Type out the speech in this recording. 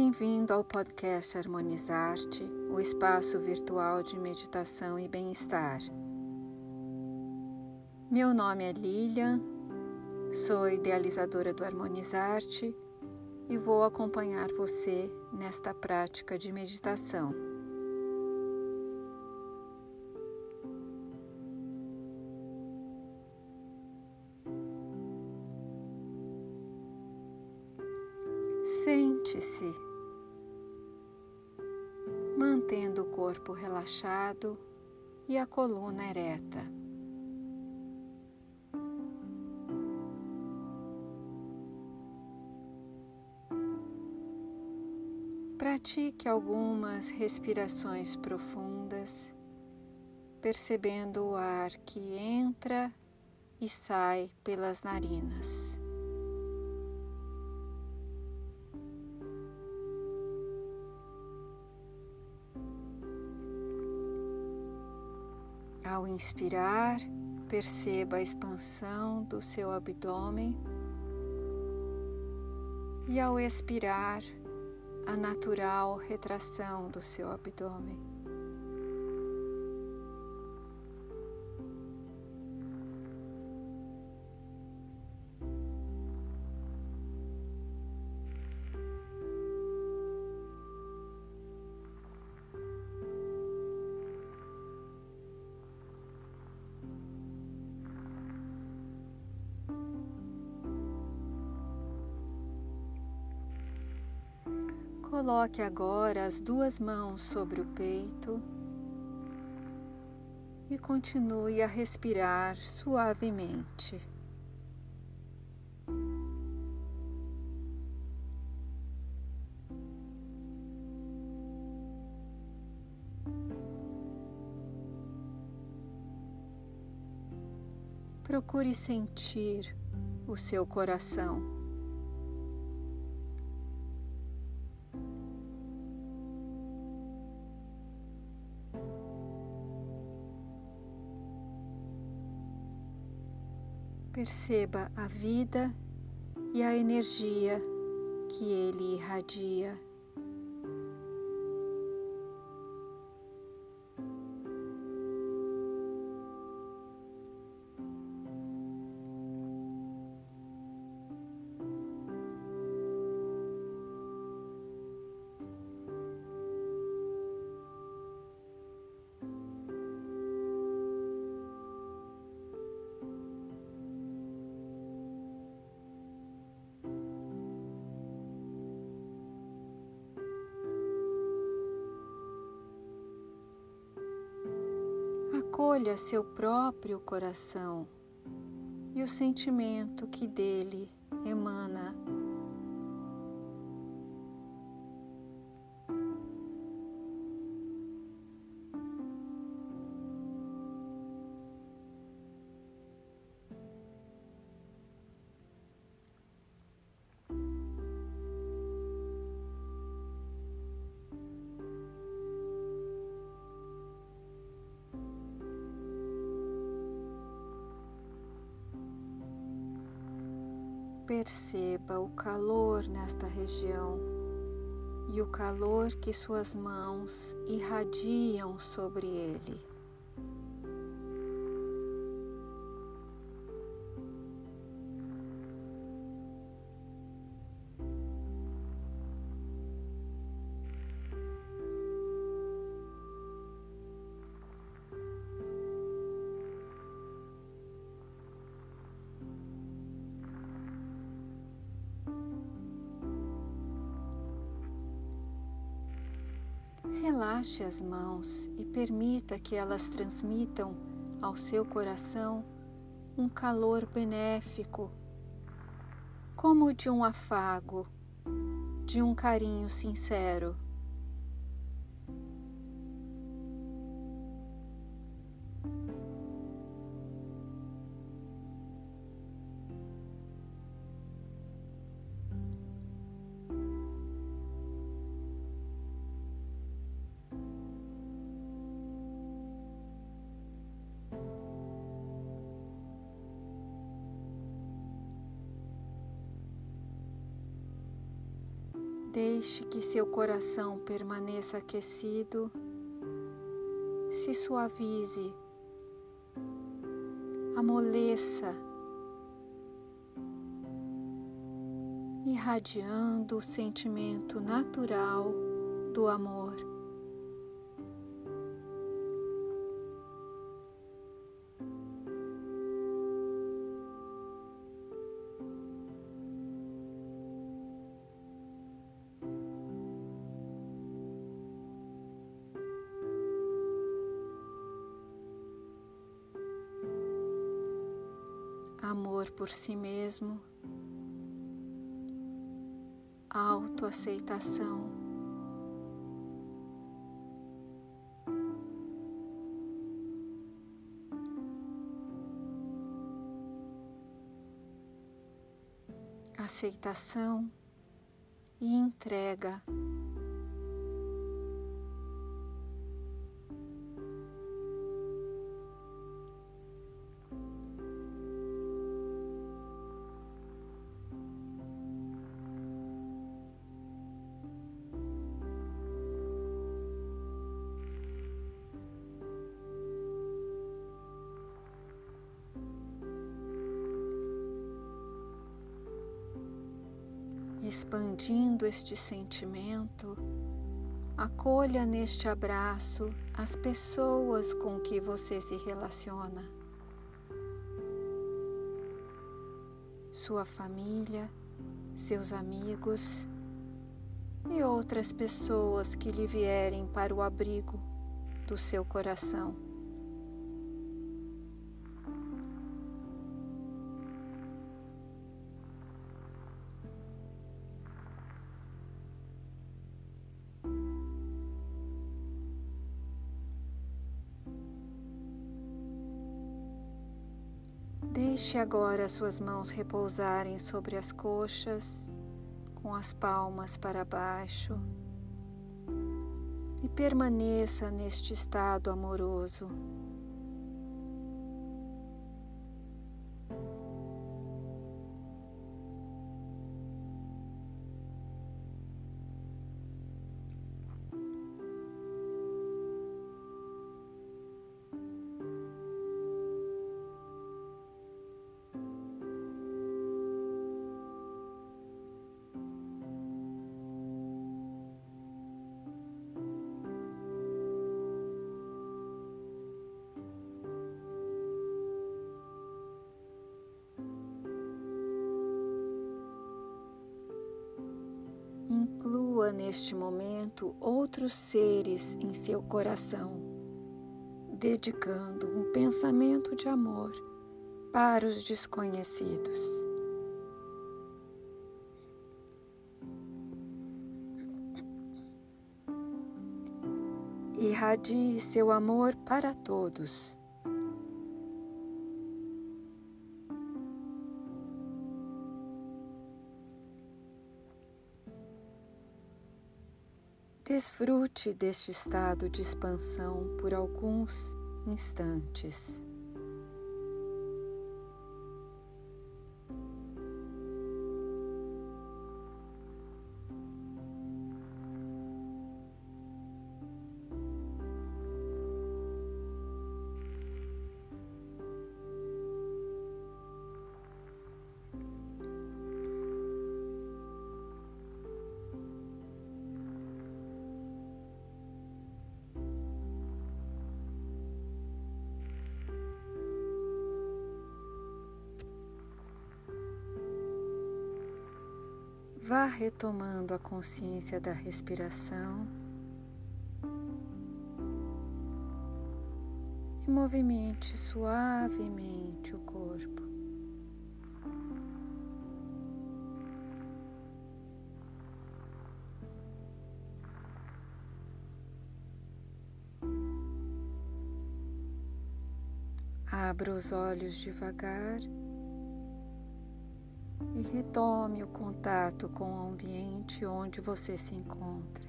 Bem-vindo ao podcast Harmonizar-te, o espaço virtual de meditação e bem-estar. Meu nome é Lilian, sou idealizadora do Harmonizar-te e vou acompanhar você nesta prática de meditação. Mantendo o corpo relaxado e a coluna ereta. Pratique algumas respirações profundas, percebendo o ar que entra e sai pelas narinas. Ao inspirar, perceba a expansão do seu abdômen e ao expirar, a natural retração do seu abdômen. Coloque agora as duas mãos sobre o peito e continue a respirar suavemente. Procure sentir o seu coração. Perceba a vida e a energia que ele irradia. Acolha seu próprio coração e o sentimento que dele emana. Perceba o calor nesta região e o calor que suas mãos irradiam sobre ele. Relaxe as mãos e permita que elas transmitam ao seu coração um calor benéfico, como de um afago, de um carinho sincero. Deixe que seu coração permaneça aquecido, se suavize, amoleça, irradiando o sentimento natural do amor. Amor por si mesmo, autoaceitação. Aceitação e entrega. Expandindo este sentimento, acolha neste abraço as pessoas com que você se relaciona, sua família, seus amigos e outras pessoas que lhe vierem para o abrigo do seu coração. Deixe agora suas mãos repousarem sobre as coxas, com as palmas para baixo, e permaneça neste estado amoroso. Neste momento outros seres em seu coração, dedicando um pensamento de amor para os desconhecidos. Irradie seu amor para todos Desfrute deste estado de expansão por alguns instantes. Vá retomando a consciência da respiração e movimente suavemente o corpo. Abra os olhos devagar e retome o contato com o ambiente onde você se encontra.